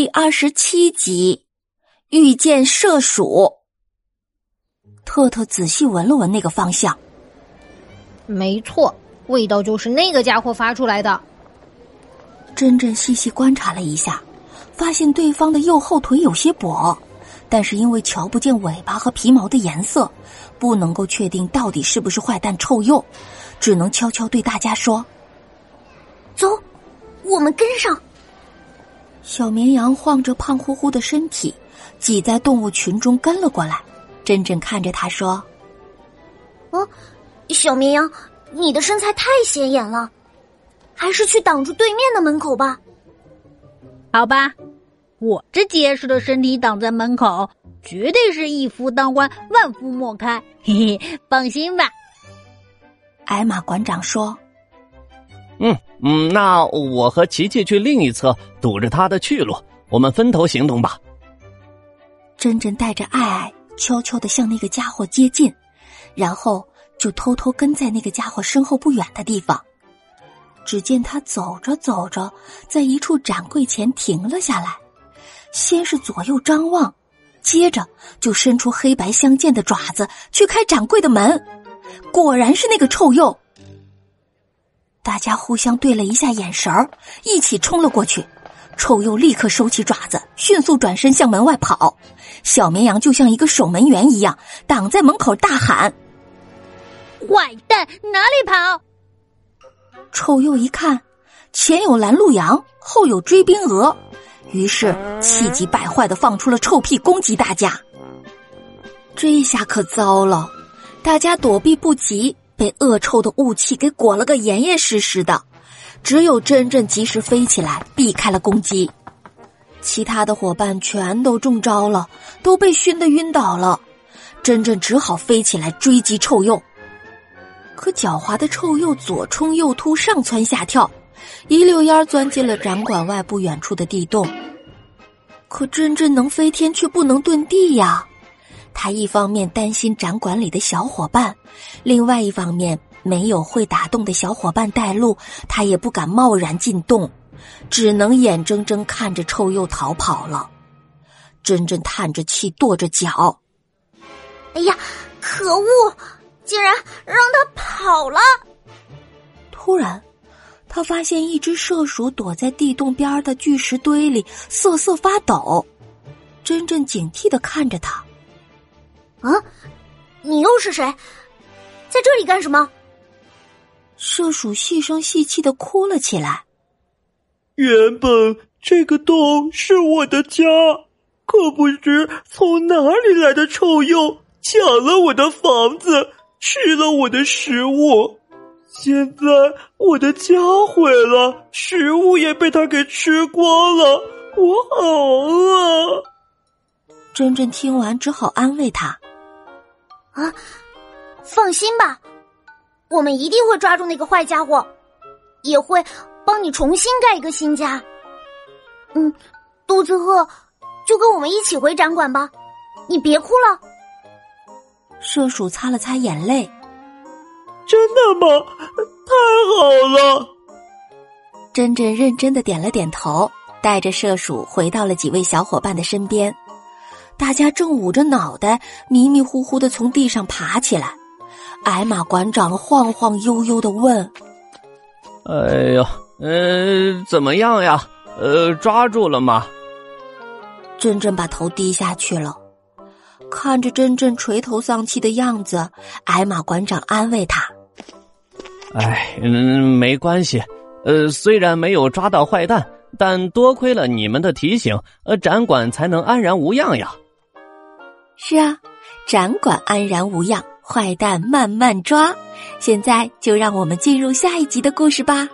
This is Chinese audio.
第二十七集，遇见射鼠。特特仔细闻了闻那个方向，没错，味道就是那个家伙发出来的。真真细细观察了一下，发现对方的右后腿有些跛，但是因为瞧不见尾巴和皮毛的颜色，不能够确定到底是不是坏蛋臭鼬，只能悄悄对大家说：“走，我们跟上。”小绵羊晃着胖乎乎的身体，挤在动物群中跟了过来。珍珍看着他说：“哦，小绵羊，你的身材太显眼了，还是去挡住对面的门口吧。”好吧，我这结实的身体挡在门口，绝对是一夫当关，万夫莫开。嘿嘿，放心吧。艾玛馆长说。嗯嗯，那我和琪琪去另一侧堵着他的去路，我们分头行动吧。珍珍带着爱爱悄悄的向那个家伙接近，然后就偷偷跟在那个家伙身后不远的地方。只见他走着走着，在一处展柜前停了下来，先是左右张望，接着就伸出黑白相间的爪子去开展柜的门，果然是那个臭鼬。大家互相对了一下眼神儿，一起冲了过去。臭鼬立刻收起爪子，迅速转身向门外跑。小绵羊就像一个守门员一样，挡在门口大喊：“坏蛋，哪里跑！”臭鼬一看，前有拦路羊，后有追兵鹅，于是气急败坏的放出了臭屁攻击大家。这下可糟了，大家躲避不及。被恶臭的雾气给裹了个严严实实的，只有真正及时飞起来避开了攻击，其他的伙伴全都中招了，都被熏得晕倒了。真正只好飞起来追击臭鼬，可狡猾的臭鼬左冲右突，上蹿下跳，一溜烟钻进了展馆外不远处的地洞。可真正能飞天，却不能遁地呀。他一方面担心展馆里的小伙伴，另外一方面没有会打洞的小伙伴带路，他也不敢贸然进洞，只能眼睁睁看着臭鼬逃跑了。真真叹着气，跺着脚：“哎呀，可恶！竟然让他跑了！”突然，他发现一只麝鼠躲在地洞边的巨石堆里，瑟瑟发抖。真真警惕的看着他。啊！你又是谁？在这里干什么？射鼠细声细气的哭了起来。原本这个洞是我的家，可不知从哪里来的臭鼬抢了我的房子，吃了我的食物。现在我的家毁了，食物也被他给吃光了，我好饿。珍珍听完，只好安慰他。啊，放心吧，我们一定会抓住那个坏家伙，也会帮你重新盖一个新家。嗯，肚子饿，就跟我们一起回展馆吧，你别哭了。射鼠擦了擦眼泪，真的吗？太好了！真真认真的点了点头，带着射鼠回到了几位小伙伴的身边。大家正捂着脑袋，迷迷糊糊的从地上爬起来。矮马馆长晃晃悠悠的问：“哎呦，呃，怎么样呀？呃，抓住了吗？”真真把头低下去了，看着真真垂头丧气的样子，矮马馆长安慰他：“哎，嗯，没关系。呃，虽然没有抓到坏蛋，但多亏了你们的提醒，呃，展馆才能安然无恙呀。”是啊，展馆安然无恙，坏蛋慢慢抓。现在就让我们进入下一集的故事吧。